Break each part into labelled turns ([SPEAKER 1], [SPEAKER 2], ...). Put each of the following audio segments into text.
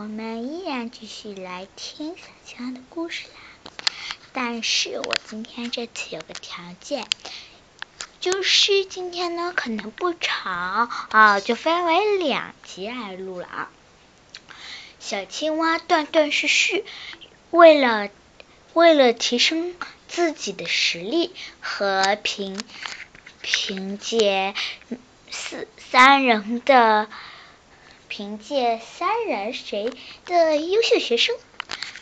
[SPEAKER 1] 我们依然继续来听小青蛙的故事啦。但是我今天这次有个条件，就是今天呢可能不长啊，就分为两集来录了啊。小青蛙断断续续，为了为了提升自己的实力和凭凭借四三人的。凭借三人谁的优秀学生，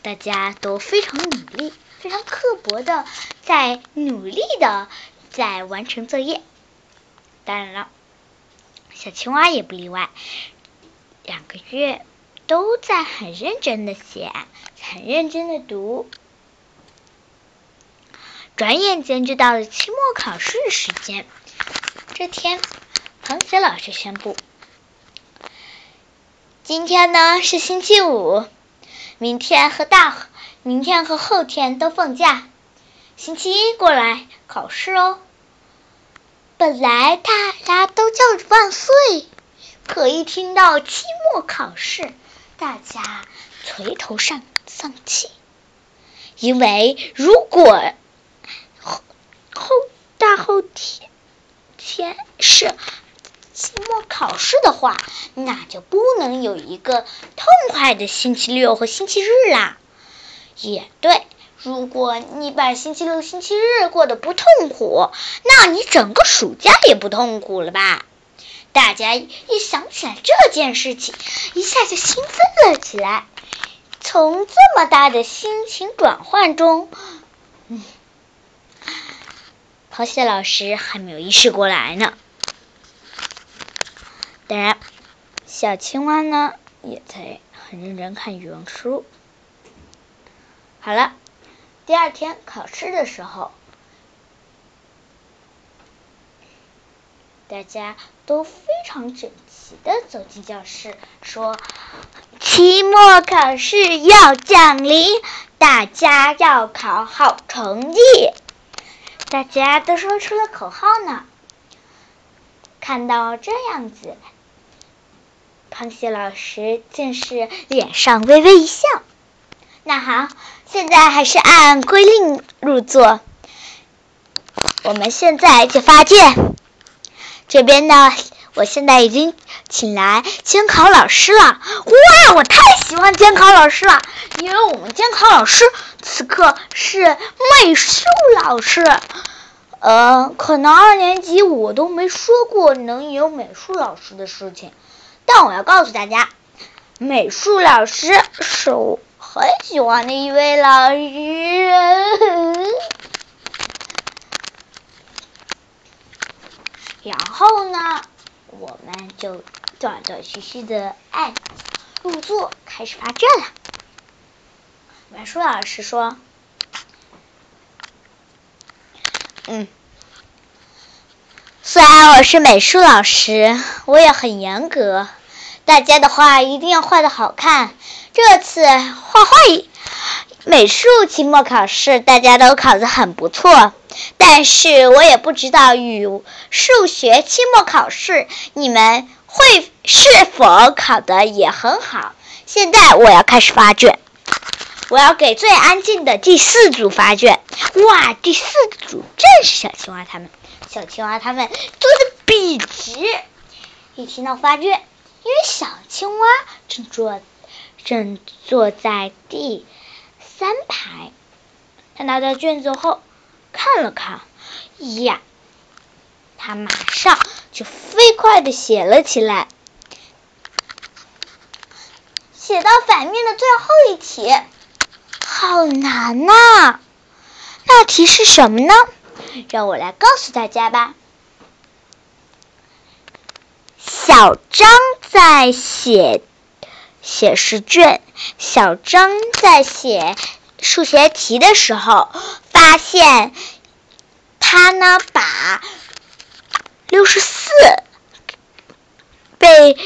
[SPEAKER 1] 大家都非常努力、非常刻薄的在努力的在完成作业。当然了，小青蛙也不例外，两个月都在很认真的写、很认真的读。转眼间就到了期末考试时间，这天，螃蟹老师宣布。今天呢是星期五，明天和大明天和后天都放假，星期一过来考试哦。本来大家都叫着万岁，可一听到期末考试，大家垂头丧丧气，因为如果后后大后天天是。期末考试的话，那就不能有一个痛快的星期六和星期日啦。也对，如果你把星期六、星期日过得不痛苦，那你整个暑假也不痛苦了吧？大家一想起来这件事情，一下就兴奋了起来。从这么大的心情转换中，嗯，螃蟹老师还没有意识过来呢。当然，小青蛙呢也在很认真看语文书。好了，第二天考试的时候，大家都非常整齐的走进教室，说：“期末考试要降临，大家要考好成绩。”大家都说出了口号呢。看到这样子。螃蟹老师竟是脸上微微一笑。那好，现在还是按规定入座。我们现在就发卷。这边呢，我现在已经请来监考老师了。哇，我太喜欢监考老师了，因为我们监考老师此刻是美术老师。呃，可能二年级我都没说过能有美术老师的事情。但我要告诉大家，美术老师是我很喜欢的一位老师。然后呢，我们就断断续续的按入座，开始发卷了。美术老师说：“嗯，虽然我是美术老师，我也很严格。”大家的画一定要画的好看。这次画画美术期末考试大家都考得很不错，但是我也不知道语数学期末考试你们会是否考得也很好。现在我要开始发卷，我要给最安静的第四组发卷。哇，第四组正是小青蛙他们，小青蛙他们坐的笔直，一听到发卷。因为小青蛙正坐正坐在第三排，他拿到卷子后看了看，呀，他马上就飞快的写了起来，写到反面的最后一题，好难呐！那题是什么呢？让我来告诉大家吧。小张在写写试卷，小张在写数学题的时候，发现他呢把六十四被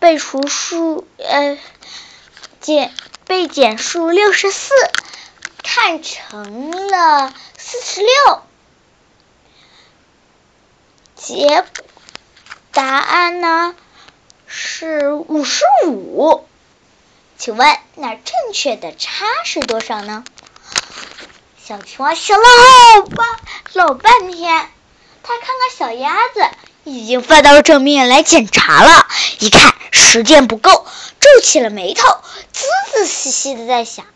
[SPEAKER 1] 被除数呃减被减数六十四看成了四十六，结果。答案呢是五十五，请问那正确的差是多少呢？小青蛙想了好半老半天，他看看小鸭子已经翻到正面来检查了，一看时间不够，皱起了眉头，仔仔细细的在想。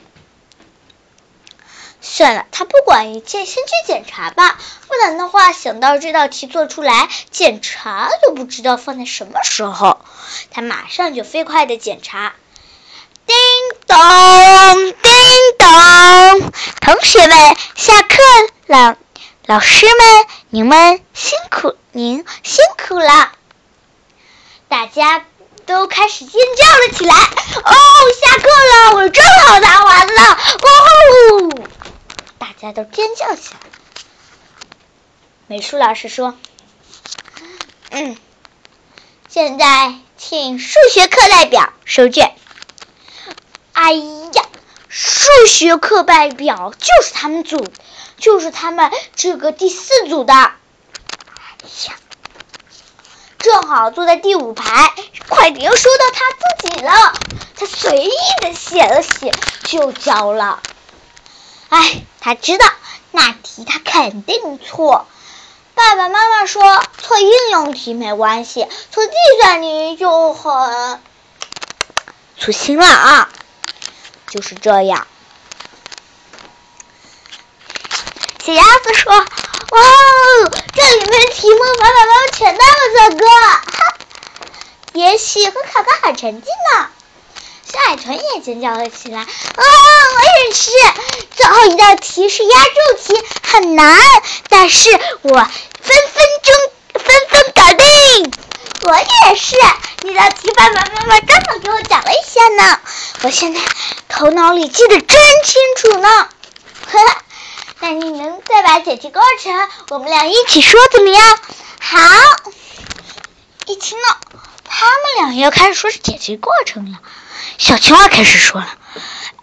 [SPEAKER 1] 算了，他不管一切，先去检查吧。不然的话，想到这道题做出来，检查都不知道放在什么时候。他马上就飞快的检查。叮咚，叮咚，同学们下课了，老师们，你们辛苦，您辛苦了。大家都开始尖叫了起来。哦，下课了，我正好答完了。哇吼！大家都尖叫起来。美术老师说：“嗯，现在请数学课代表收卷。”哎呀，数学课代表就是他们组，就是他们这个第四组的。哎呀，正好坐在第五排，快点又说到他自己了。他随意的写了写，就交了。哎，他知道那题他肯定错。爸爸妈妈说错应用题没关系，错计算题就很粗心了啊。就是这样。小鸭子说：“哇，这里面题目爸爸妈妈全那么多个，也许会考个好成绩呢。”海豚也尖叫了起来：“啊，我也是！最后一道题是压轴题，很难，但是我分分钟分分搞定。我也是，那道题爸爸妈妈刚好给我讲了一下呢，我现在头脑里记得真清楚呢。呵 呵，那你们再把解题过程我们俩一起说怎么样？好。一听到他们俩要开始说解题过程了。小青蛙开始说了：“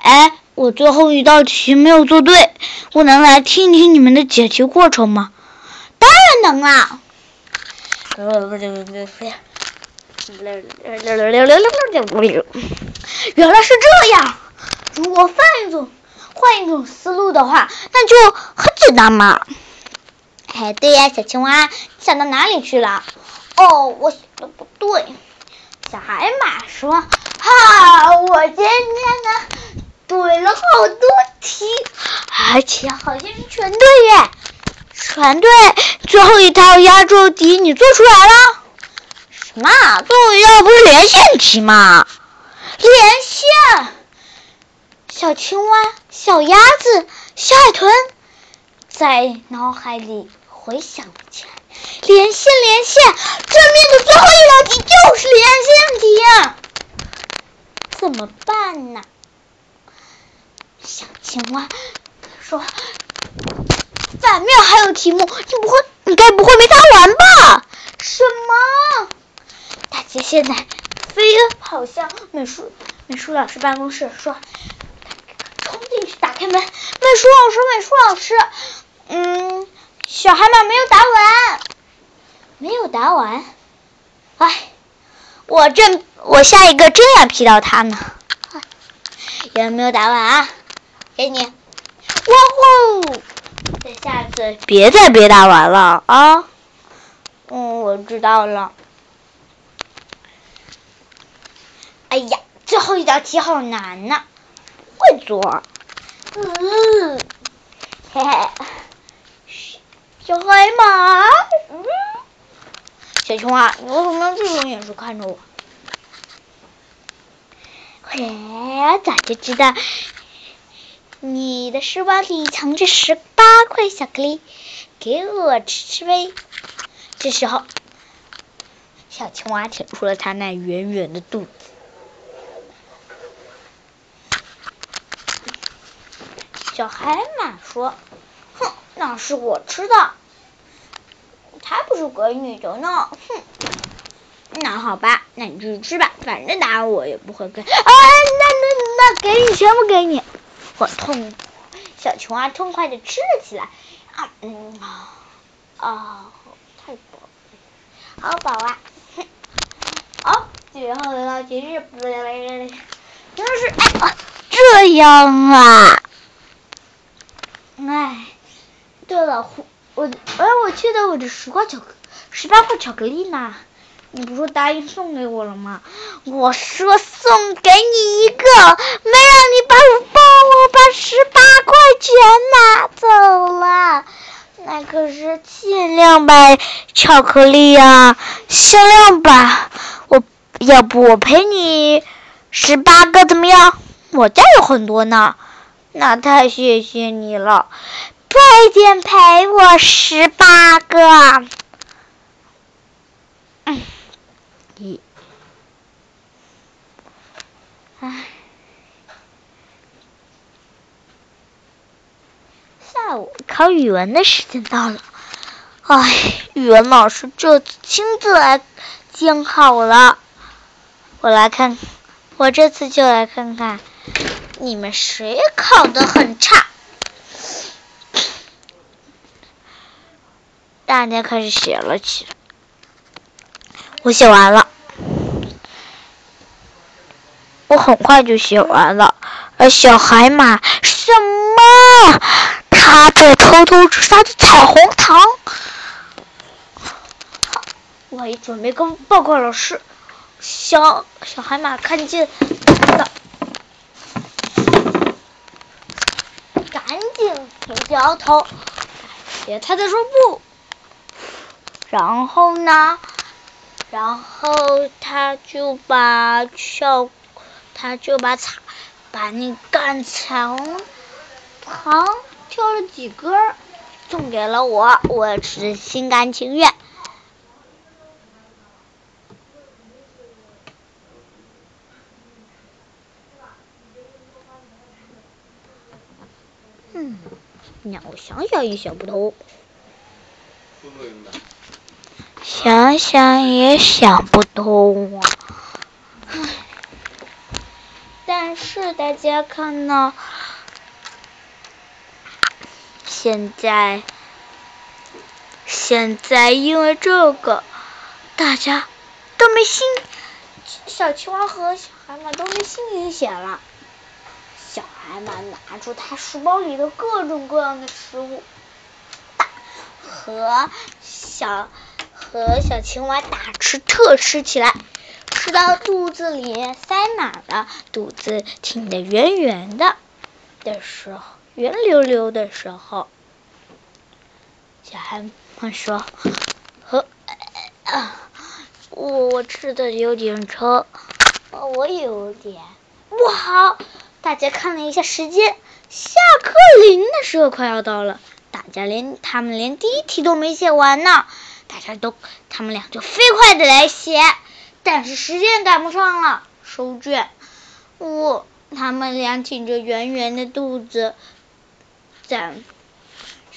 [SPEAKER 1] 哎，我最后一道题没有做对，我能来听一听你们的解题过程吗？”“当然能啦！”“原来是这样。如果换一种换一种思路的话，那就很简单嘛。”“哎，对呀，小青蛙，想到哪里去了？”“哦，我想的不对。”小海马说。哈！我今天呢对了好多题，而且好像是全对耶，全对。最后一套压轴题你做出来了？什么？最后一道不是连线题吗？连线！小青蛙、小鸭子、小海豚在脑海里回想起来，连线，连线，这面的最后一道题就是连线题。怎么办呢？小青蛙说：“反面还有题目，你不会，你该不会没答完吧？”什么？大家现在飞跑向美术美术老师办公室，说：“冲进去打开门！”美术老师，美术老师，嗯，小海马没有答完，没有答完，哎。我正我下一个真要劈到他呢，有没有答完啊？给你，哇呼！等下次别再别答完了啊！嗯，我知道了。哎呀，最后一道题好难呐，会做。嗯，嘿嘿，小黑马。嗯。小青蛙，你为什么用这种眼神看着我？嘿，早就知道你的书包里藏着十八块巧克力，给我吃吃呗。这时候，小青蛙舔出了它那圆圆的肚子。小海马说：“哼，那是我吃的。”才不是给你的呢！哼，那好吧，那你就吃吧，反正答案我也不会给。啊，那那那给你，全部给你！我痛，小青蛙痛快的吃了起来。啊嗯啊啊，太饱了，好饱啊！哼，好，最后的道题是，原来是是哎这样啊？哎，对了，我哎，我记得我的十块巧克十八块巧克力呢？你不是答应送给我了吗？我说送给你一个，没让你把我帮我把十八块钱拿走了。那可是限量版巧克力呀，限量版。我要不我赔你十八个怎么样？我家有很多呢。那太谢谢你了，快点赔我十八个。嗯。考语文的时间到了，哎，语文老师这次亲自来监考了。我来看，我这次就来看看你们谁考的很差。大家开始写了起来。我写完了，我很快就写完了。而小海马什么？他在偷偷吃他的彩虹糖。我一准备跟报告老师，小小海马看见了，赶紧摇摇头，别他在说不。然后呢？然后他就把小，他就把彩，把那干彩虹糖挑了几根送给了我，我是心甘情愿。嗯，让我想想也想不通。想想也想不通啊！但是大家看呢，现在现在因为这个，大家都没心，小青蛙和小海马都没心情写了。小海马拿出他书包里的各种各样的食物，大和小。和小青蛙大吃特吃起来，吃到肚子里塞满了，肚子挺得圆圆的的时候，圆溜溜的时候，小孩们说：“和啊，我我吃的有点撑，我有点不好。”大家看了一下时间，下课铃的时候快要到了，大家连他们连第一题都没写完呢。大家都，他们俩就飞快的来写，但是时间赶不上了，收卷。我，他们俩挺着圆圆的肚子，在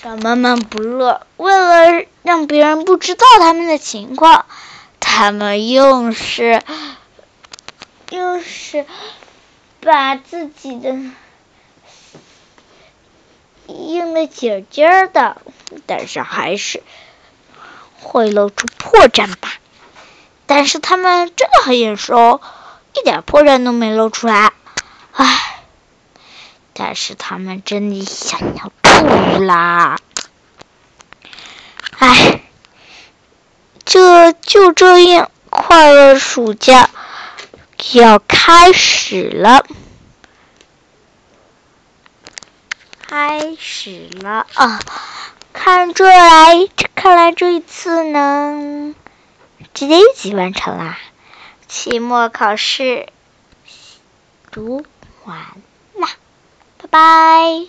[SPEAKER 1] 小闷闷不乐。为了让别人不知道他们的情况，他们又是又是把自己的硬的紧紧的，但是还是。会露出破绽吧，但是他们真的很眼熟，一点破绽都没露出来。唉，但是他们真的想要吐啦！唉，这就这样，快乐暑假要开始了，开始了啊！看这来，看来这一次呢，直接一起完成啦。期末考试读完 Bye.